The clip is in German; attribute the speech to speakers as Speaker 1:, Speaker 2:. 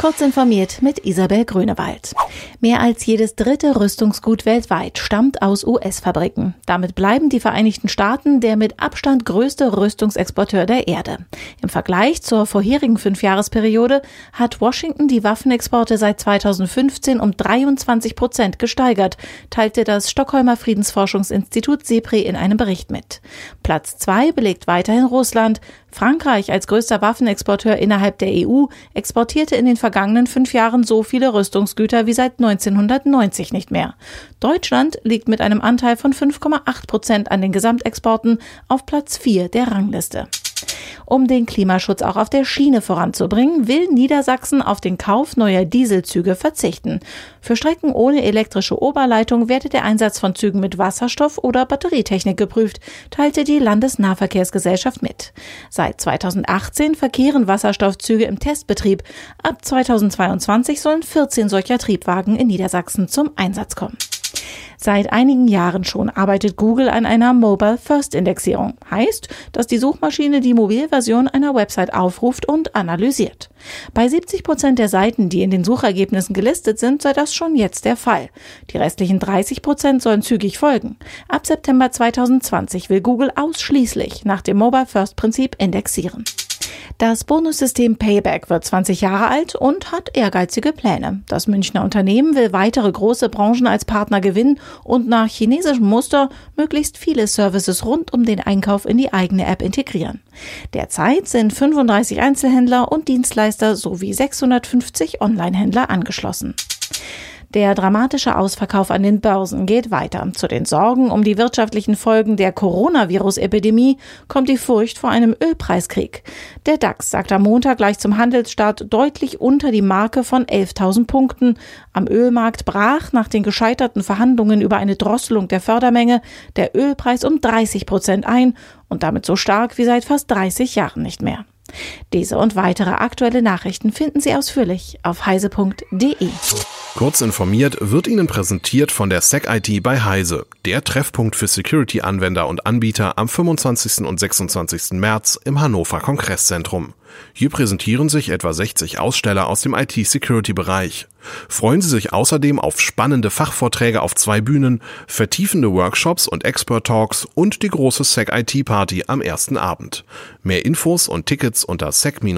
Speaker 1: Kurz informiert mit Isabel Grünewald. Mehr als jedes dritte Rüstungsgut weltweit stammt aus US-Fabriken. Damit bleiben die Vereinigten Staaten der mit Abstand größte Rüstungsexporteur der Erde. Im Vergleich zur vorherigen Fünfjahresperiode hat Washington die Waffenexporte seit 2015 um 23 Prozent gesteigert, teilte das Stockholmer Friedensforschungsinstitut SEPRI in einem Bericht mit. Platz zwei belegt weiterhin Russland. Frankreich als größter Waffenexporteur innerhalb der EU exportierte in den vergangenen fünf Jahren so viele Rüstungsgüter wie seit 1990 nicht mehr. Deutschland liegt mit einem Anteil von 5,8 Prozent an den Gesamtexporten auf Platz vier der Rangliste. Um den Klimaschutz auch auf der Schiene voranzubringen, will Niedersachsen auf den Kauf neuer Dieselzüge verzichten. Für Strecken ohne elektrische Oberleitung werde der Einsatz von Zügen mit Wasserstoff oder Batterietechnik geprüft, teilte die Landesnahverkehrsgesellschaft mit. Seit 2018 verkehren Wasserstoffzüge im Testbetrieb. Ab 2022 sollen 14 solcher Triebwagen in Niedersachsen zum Einsatz kommen. Seit einigen Jahren schon arbeitet Google an einer Mobile First Indexierung. Heißt, dass die Suchmaschine die Mobilversion einer Website aufruft und analysiert. Bei 70 Prozent der Seiten, die in den Suchergebnissen gelistet sind, sei das schon jetzt der Fall. Die restlichen 30 Prozent sollen zügig folgen. Ab September 2020 will Google ausschließlich nach dem Mobile First Prinzip indexieren. Das Bonussystem Payback wird 20 Jahre alt und hat ehrgeizige Pläne. Das Münchner Unternehmen will weitere große Branchen als Partner gewinnen und nach chinesischem Muster möglichst viele Services rund um den Einkauf in die eigene App integrieren. Derzeit sind 35 Einzelhändler und Dienstleister sowie 650 Online-Händler angeschlossen. Der dramatische Ausverkauf an den Börsen geht weiter. Zu den Sorgen um die wirtschaftlichen Folgen der Coronavirus-Epidemie kommt die Furcht vor einem Ölpreiskrieg. Der DAX sagt am Montag gleich zum Handelsstart deutlich unter die Marke von 11.000 Punkten. Am Ölmarkt brach nach den gescheiterten Verhandlungen über eine Drosselung der Fördermenge der Ölpreis um 30 Prozent ein und damit so stark wie seit fast 30 Jahren nicht mehr. Diese und weitere aktuelle Nachrichten finden Sie ausführlich auf heise.de.
Speaker 2: Kurz informiert wird Ihnen präsentiert von der SecIT bei Heise, der Treffpunkt für Security-Anwender und Anbieter am 25. und 26. März im Hannover Kongress-Zentrum. Hier präsentieren sich etwa 60 Aussteller aus dem IT-Security-Bereich. Freuen Sie sich außerdem auf spannende Fachvorträge auf zwei Bühnen, vertiefende Workshops und Expert-Talks und die große SEC-IT-Party am ersten Abend. Mehr Infos und Tickets unter sec-it.heise.de.